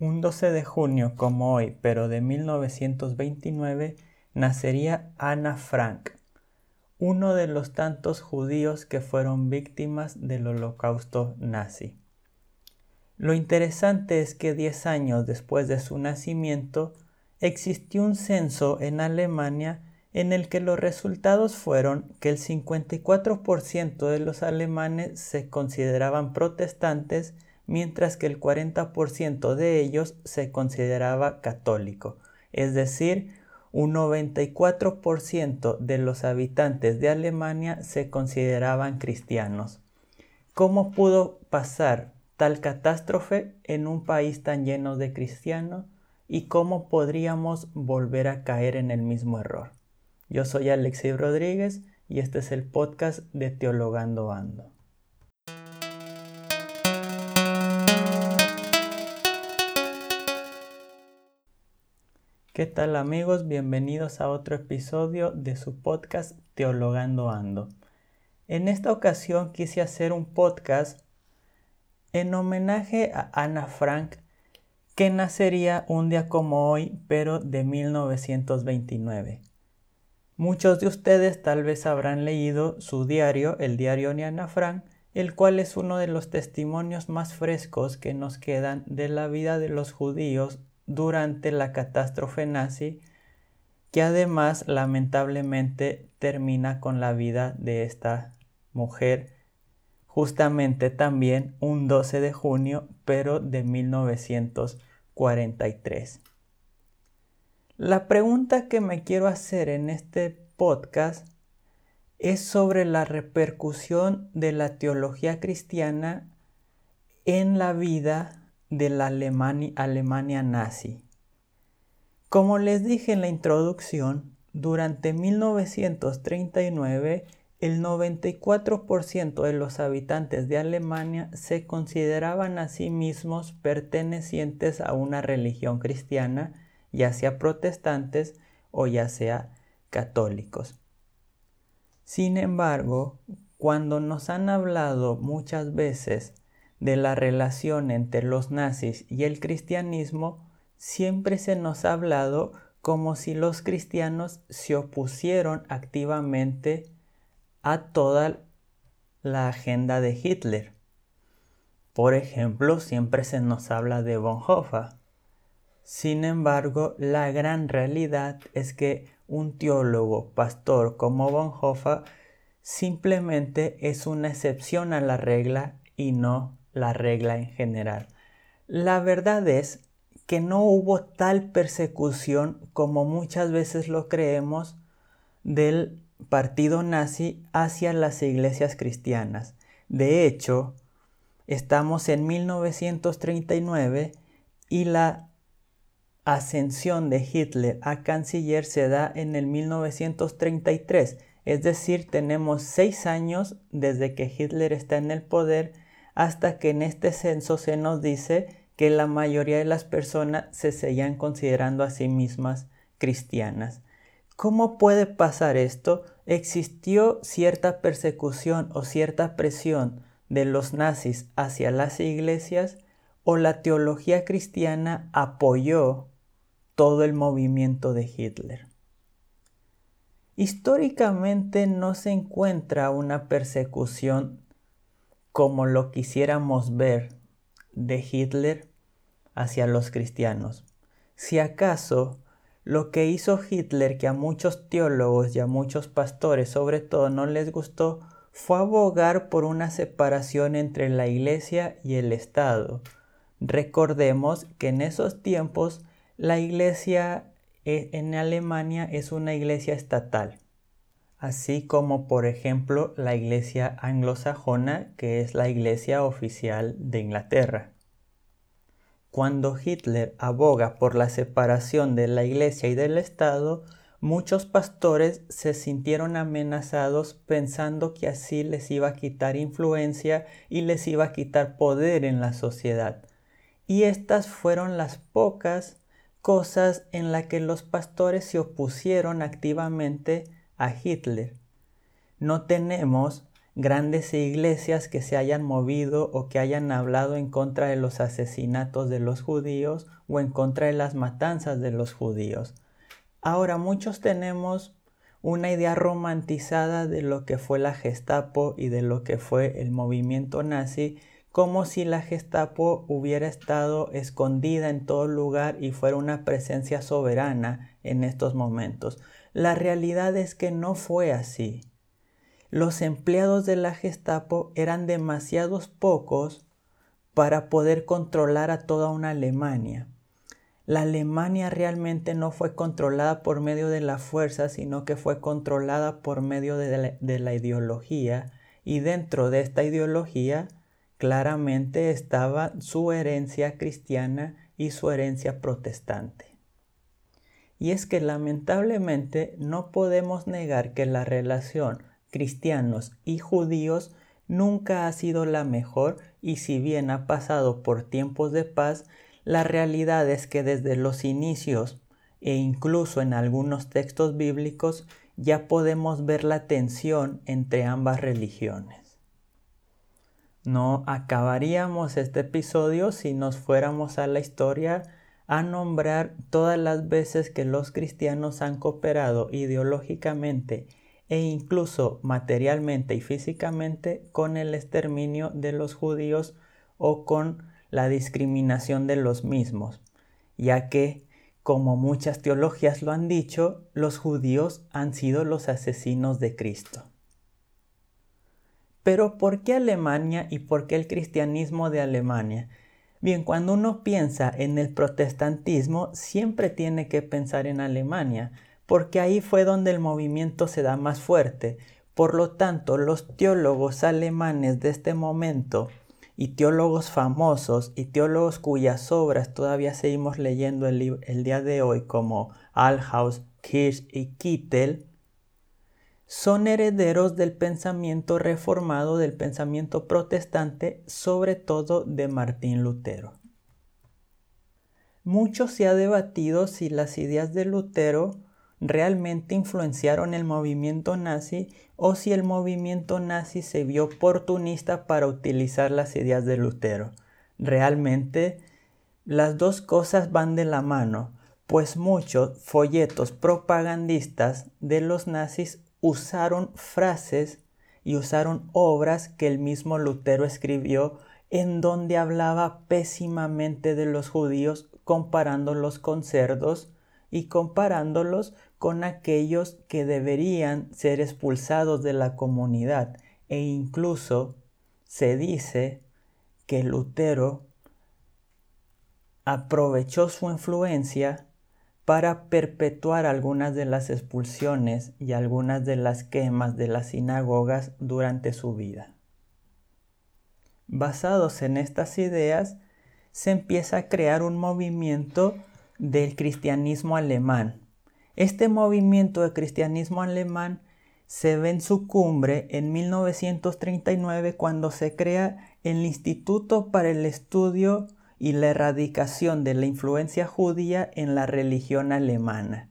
Un 12 de junio como hoy, pero de 1929, nacería Anna Frank, uno de los tantos judíos que fueron víctimas del holocausto nazi. Lo interesante es que 10 años después de su nacimiento existió un censo en Alemania en el que los resultados fueron que el 54% de los alemanes se consideraban protestantes mientras que el 40% de ellos se consideraba católico, es decir, un 94% de los habitantes de Alemania se consideraban cristianos. ¿Cómo pudo pasar tal catástrofe en un país tan lleno de cristianos y cómo podríamos volver a caer en el mismo error? Yo soy Alexei Rodríguez y este es el podcast de Teologando Ando. ¿Qué tal amigos? Bienvenidos a otro episodio de su podcast Teologando Ando. En esta ocasión quise hacer un podcast en homenaje a Ana Frank, que nacería un día como hoy, pero de 1929. Muchos de ustedes tal vez habrán leído su diario, el diario de Ana Frank, el cual es uno de los testimonios más frescos que nos quedan de la vida de los judíos durante la catástrofe nazi, que además lamentablemente termina con la vida de esta mujer justamente también un 12 de junio, pero de 1943. La pregunta que me quiero hacer en este podcast es sobre la repercusión de la teología cristiana en la vida de la Alemania, nazi. Como les dije en la introducción, durante 1939 el 94% de los habitantes de Alemania se consideraban a sí mismos pertenecientes a una religión cristiana, ya sea protestantes o ya sea católicos. Sin embargo, cuando nos han hablado muchas veces de la relación entre los nazis y el cristianismo, siempre se nos ha hablado como si los cristianos se opusieron activamente a toda la agenda de Hitler. Por ejemplo, siempre se nos habla de Bonhoeffer. Sin embargo, la gran realidad es que un teólogo pastor como Bonhoeffer simplemente es una excepción a la regla y no la regla en general. La verdad es que no hubo tal persecución como muchas veces lo creemos del partido nazi hacia las iglesias cristianas. De hecho, estamos en 1939 y la ascensión de Hitler a canciller se da en el 1933, es decir, tenemos seis años desde que Hitler está en el poder hasta que en este censo se nos dice que la mayoría de las personas se seguían considerando a sí mismas cristianas. ¿Cómo puede pasar esto? Existió cierta persecución o cierta presión de los nazis hacia las iglesias o la teología cristiana apoyó todo el movimiento de Hitler. Históricamente no se encuentra una persecución como lo quisiéramos ver de Hitler hacia los cristianos. Si acaso lo que hizo Hitler que a muchos teólogos y a muchos pastores sobre todo no les gustó fue abogar por una separación entre la iglesia y el Estado. Recordemos que en esos tiempos la iglesia eh, en Alemania es una iglesia estatal así como por ejemplo la Iglesia anglosajona, que es la Iglesia oficial de Inglaterra. Cuando Hitler aboga por la separación de la Iglesia y del Estado, muchos pastores se sintieron amenazados pensando que así les iba a quitar influencia y les iba a quitar poder en la sociedad. Y estas fueron las pocas cosas en las que los pastores se opusieron activamente a Hitler. No tenemos grandes iglesias que se hayan movido o que hayan hablado en contra de los asesinatos de los judíos o en contra de las matanzas de los judíos. Ahora muchos tenemos una idea romantizada de lo que fue la Gestapo y de lo que fue el movimiento nazi, como si la Gestapo hubiera estado escondida en todo lugar y fuera una presencia soberana en estos momentos. La realidad es que no fue así. Los empleados de la Gestapo eran demasiados pocos para poder controlar a toda una Alemania la Alemania realmente no fue controlada por medio de la fuerza, sino que fue controlada por medio de la, ideología y dentro de esta ideología claramente estaba su herencia cristiana y su herencia protestante. Y es que lamentablemente no podemos negar que la relación cristianos y judíos nunca ha sido la mejor y si bien ha pasado por tiempos de paz, la realidad es que desde los inicios e incluso en algunos textos bíblicos ya podemos ver la tensión entre ambas religiones. No acabaríamos este episodio si nos fuéramos a la historia a nombrar todas las veces que los cristianos han cooperado ideológicamente e incluso materialmente y físicamente con el exterminio de los judíos o con la discriminación de los mismos, ya que, como muchas teologías lo han dicho, los judíos han sido los asesinos de Cristo. Pero ¿por qué Alemania y por qué el cristianismo de Alemania? Bien, cuando uno piensa en el protestantismo, siempre tiene que pensar en Alemania, porque ahí fue donde el movimiento se da más fuerte. Por lo tanto, los teólogos alemanes de este momento y teólogos famosos y teólogos cuyas obras todavía seguimos leyendo el, día de hoy como Alhaus, Kirsch y Kittel, son herederos del pensamiento reformado, del pensamiento protestante, sobre todo de Martín Lutero. Mucho se ha debatido si las ideas de Lutero realmente influenciaron el movimiento nazi o si el movimiento nazi se vio oportunista para utilizar las ideas de Lutero. Realmente las dos cosas van de la mano, pues muchos folletos propagandistas de los nazis usaron frases y usaron obras que el mismo Lutero escribió en donde hablaba pésimamente de los judíos comparándolos con cerdos y comparándolos con aquellos que deberían ser expulsados de la comunidad. E incluso se dice que Lutero aprovechó su influencia para perpetuar algunas de las expulsiones y algunas de las quemas de las sinagogas durante su vida. Basados en estas ideas, se empieza a crear un movimiento del cristianismo alemán, este movimiento de cristianismo alemán se ve en su cumbre en 1939 cuando se crea el Instituto para el Estudio y la Erradicación de la Influencia Judía en la Religión Alemana.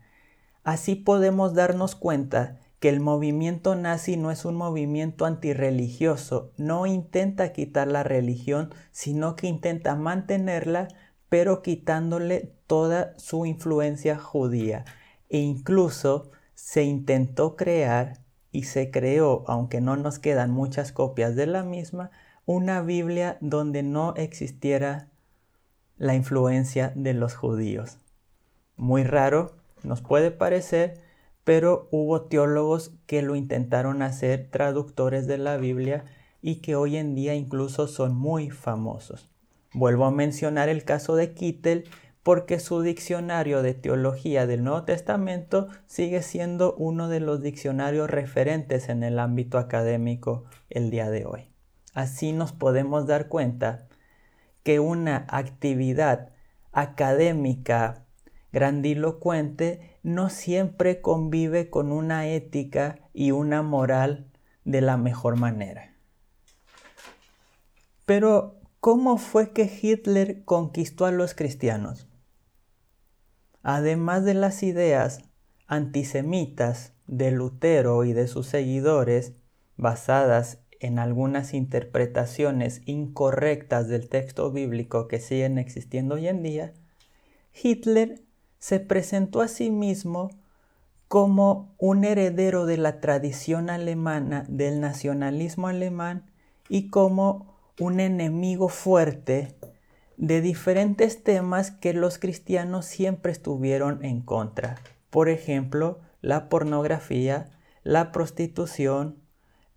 Así podemos darnos cuenta que el movimiento nazi no es un movimiento antirreligioso, no intenta quitar la religión, sino que intenta mantenerla, pero quitándole toda su influencia judía e incluso se intentó crear y se creó, aunque no nos quedan muchas copias de la misma, una Biblia donde no existiera la influencia de los judíos. Muy raro, nos puede parecer, pero hubo teólogos que lo intentaron hacer traductores de la Biblia y que hoy en día incluso son muy famosos. Vuelvo a mencionar el caso de Kittel, porque su diccionario de teología del Nuevo Testamento sigue siendo uno de los diccionarios referentes en el ámbito académico el día de hoy. Así nos podemos dar cuenta que una actividad académica grandilocuente no siempre convive con una ética y una moral de la mejor manera. Pero, ¿cómo fue que Hitler conquistó a los cristianos? Además de las ideas antisemitas de Lutero y de sus seguidores, basadas en algunas interpretaciones incorrectas del texto bíblico que siguen existiendo hoy en día, Hitler se presentó a sí mismo como un heredero de la tradición alemana, del nacionalismo alemán y como un enemigo fuerte de diferentes temas que los cristianos siempre estuvieron en contra. Por ejemplo, la pornografía, la prostitución,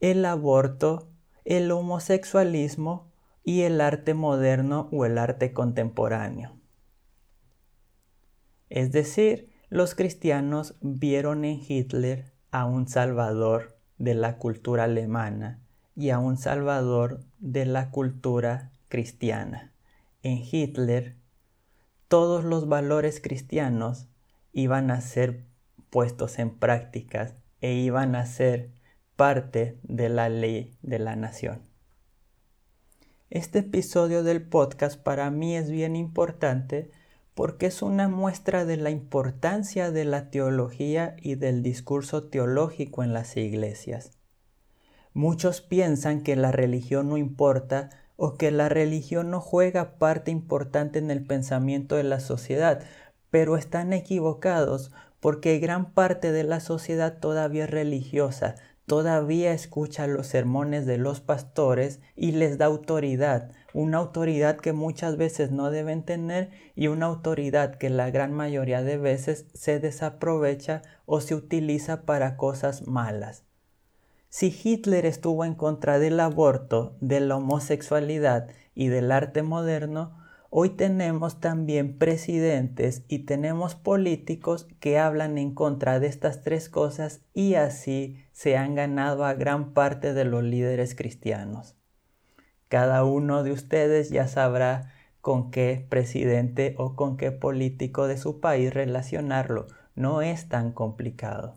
el aborto, el homosexualismo y el arte moderno o el arte contemporáneo. Es decir, los cristianos vieron en Hitler a un salvador de la cultura alemana y a un salvador de la cultura cristiana. En Hitler, todos los valores cristianos iban a ser puestos en prácticas e iban a ser parte de la ley de la nación. Este episodio del podcast para mí es bien importante porque es una muestra de la importancia de la teología y del discurso teológico en las iglesias. Muchos piensan que la religión no importa o que la religión no juega parte importante en el pensamiento de la sociedad, pero están equivocados porque gran parte de la sociedad todavía es religiosa, todavía escucha los sermones de los pastores y les da autoridad, una autoridad que muchas veces no deben tener y una autoridad que la gran mayoría de veces se desaprovecha o se utiliza para cosas malas. Si Hitler estuvo en contra del aborto, de la homosexualidad y del arte moderno, Hoy tenemos también presidentes y tenemos políticos que hablan en contra de estas tres cosas y así se han ganado a gran parte de los líderes cristianos. Cada uno de ustedes ya sabrá con qué presidente o con qué político de su país relacionarlo. No es tan complicado.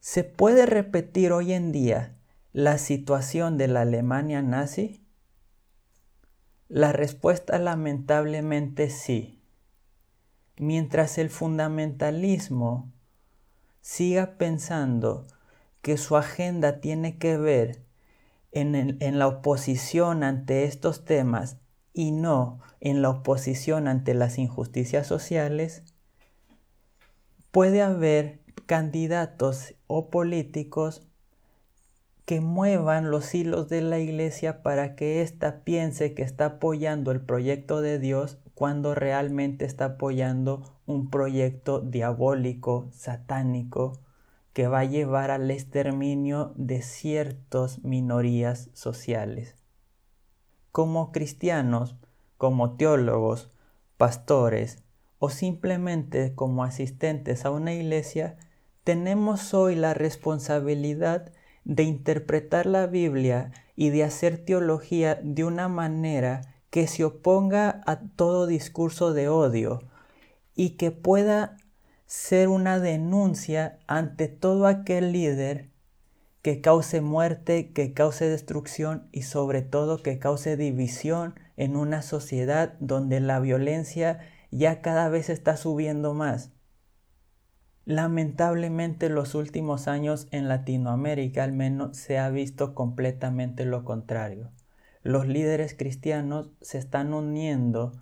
¿Se puede repetir hoy en día la situación de la Alemania nazi? La respuesta lamentablemente sí. Mientras el fundamentalismo siga pensando que su agenda tiene que ver en, la oposición ante estos temas y no en la oposición ante las injusticias sociales, puede haber candidatos o políticos que muevan los hilos de la iglesia para que ésta piense que está apoyando el proyecto de Dios cuando realmente está apoyando un proyecto diabólico, satánico, que va a llevar al exterminio de ciertas minorías sociales. Como cristianos, como teólogos, pastores o simplemente como asistentes a una iglesia, tenemos hoy la responsabilidad de interpretar la Biblia y de hacer teología de una manera que se oponga a todo discurso de odio y que pueda ser una denuncia ante todo aquel líder que cause muerte, que cause destrucción y sobre todo que cause división en una sociedad donde la violencia ya cada vez está subiendo más. Lamentablemente los últimos años en Latinoamérica al menos se ha visto completamente lo contrario. Los líderes cristianos se están uniendo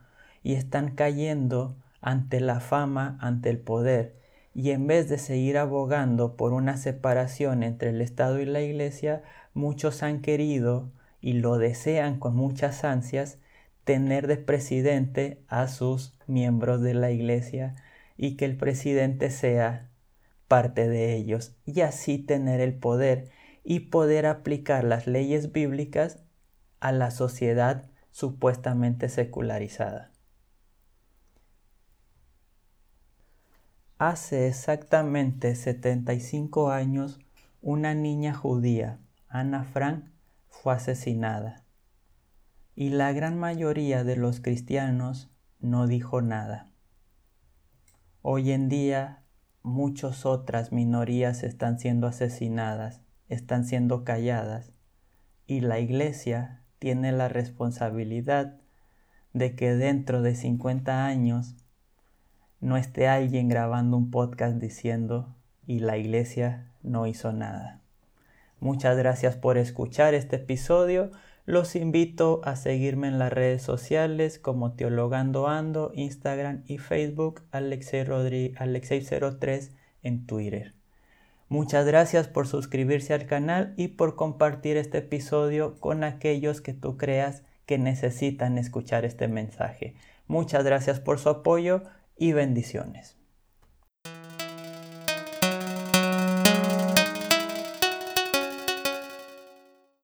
y están cayendo ante la fama, ante el poder, y en vez de seguir abogando por una separación entre el Estado y la Iglesia, muchos han querido y lo desean con muchas ansias tener de presidente a sus miembros de la Iglesia y que el presidente sea parte de ellos y así tener el poder y poder aplicar las leyes bíblicas a la sociedad supuestamente secularizada. Hace exactamente 75 años, una niña judía, Ana Frank, fue asesinada. Y la gran mayoría de los cristianos no dijo nada. Hoy en día muchas otras minorías están siendo asesinadas, están siendo calladas, y la Iglesia tiene la responsabilidad de que dentro de 50 años no esté alguien grabando un podcast diciendo y la Iglesia no hizo nada. Muchas gracias por escuchar este episodio. Los invito a seguirme en las redes sociales como Teologando Ando, Instagram y Facebook, Alexei03 en Twitter. Muchas gracias por suscribirse al canal y por compartir este episodio con aquellos que tú creas que necesitan escuchar este mensaje. Muchas gracias por su apoyo y bendiciones.